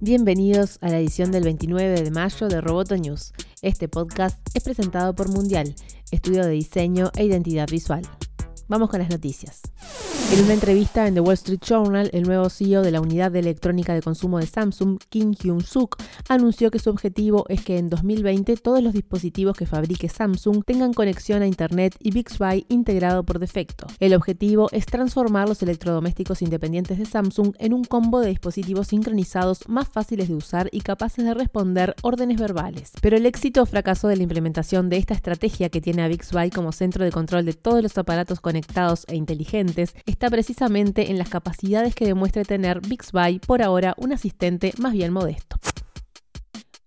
Bienvenidos a la edición del 29 de mayo de Roboto News. Este podcast es presentado por Mundial, estudio de diseño e identidad visual. Vamos con las noticias. En una entrevista en The Wall Street Journal, el nuevo CEO de la unidad de electrónica de consumo de Samsung, Kim Hyun-suk, anunció que su objetivo es que en 2020 todos los dispositivos que fabrique Samsung tengan conexión a Internet y Bixby integrado por defecto. El objetivo es transformar los electrodomésticos independientes de Samsung en un combo de dispositivos sincronizados más fáciles de usar y capaces de responder órdenes verbales. Pero el éxito o fracaso de la implementación de esta estrategia que tiene a Bixby como centro de control de todos los aparatos conectados e inteligentes está precisamente en las capacidades que demuestre tener Bixby, por ahora un asistente más bien modesto.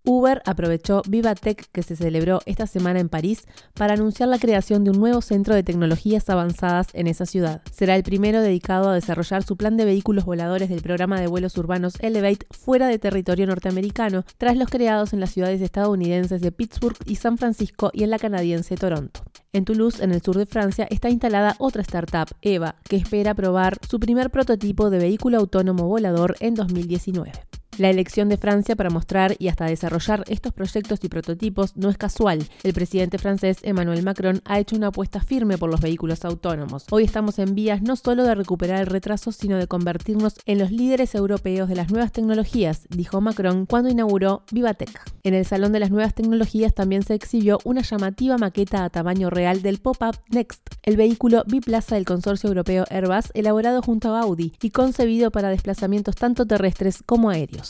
Uber aprovechó VivaTech que se celebró esta semana en París para anunciar la creación de un nuevo centro de tecnologías avanzadas en esa ciudad. Será el primero dedicado a desarrollar su plan de vehículos voladores del programa de vuelos urbanos Elevate fuera de territorio norteamericano, tras los creados en las ciudades estadounidenses de Pittsburgh y San Francisco y en la canadiense Toronto. En Toulouse, en el sur de Francia, está instalada otra startup, EVA, que espera probar su primer prototipo de vehículo autónomo volador en 2019. La elección de Francia para mostrar y hasta desarrollar estos proyectos y prototipos no es casual. El presidente francés Emmanuel Macron ha hecho una apuesta firme por los vehículos autónomos. Hoy estamos en vías no solo de recuperar el retraso, sino de convertirnos en los líderes europeos de las nuevas tecnologías, dijo Macron cuando inauguró Vivatech. En el Salón de las Nuevas Tecnologías también se exhibió una llamativa maqueta a tamaño real del Pop-Up Next, el vehículo biplaza del consorcio europeo Airbus elaborado junto a Audi y concebido para desplazamientos tanto terrestres como aéreos.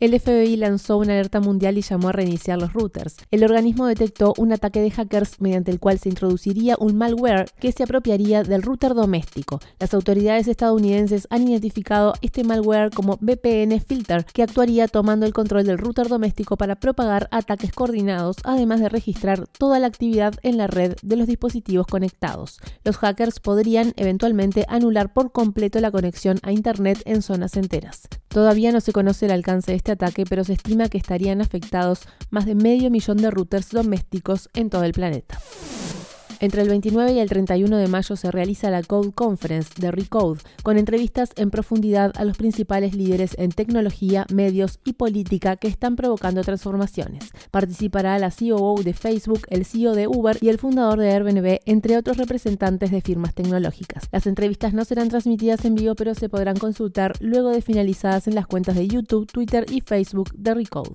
El FBI lanzó una alerta mundial y llamó a reiniciar los routers. El organismo detectó un ataque de hackers mediante el cual se introduciría un malware que se apropiaría del router doméstico. Las autoridades estadounidenses han identificado este malware como VPN Filter, que actuaría tomando el control del router doméstico para propagar ataques coordinados, además de registrar toda la actividad en la red de los dispositivos conectados. Los hackers podrían eventualmente anular por completo la conexión a Internet en zonas enteras. Todavía no se conoce el alcance de este ataque, pero se estima que estarían afectados más de medio millón de routers domésticos en todo el planeta. Entre el 29 y el 31 de mayo se realiza la Code Conference de Recode, con entrevistas en profundidad a los principales líderes en tecnología, medios y política que están provocando transformaciones. Participará la COO de Facebook, el CEO de Uber y el fundador de Airbnb, entre otros representantes de firmas tecnológicas. Las entrevistas no serán transmitidas en vivo, pero se podrán consultar luego de finalizadas en las cuentas de YouTube, Twitter y Facebook de Recode.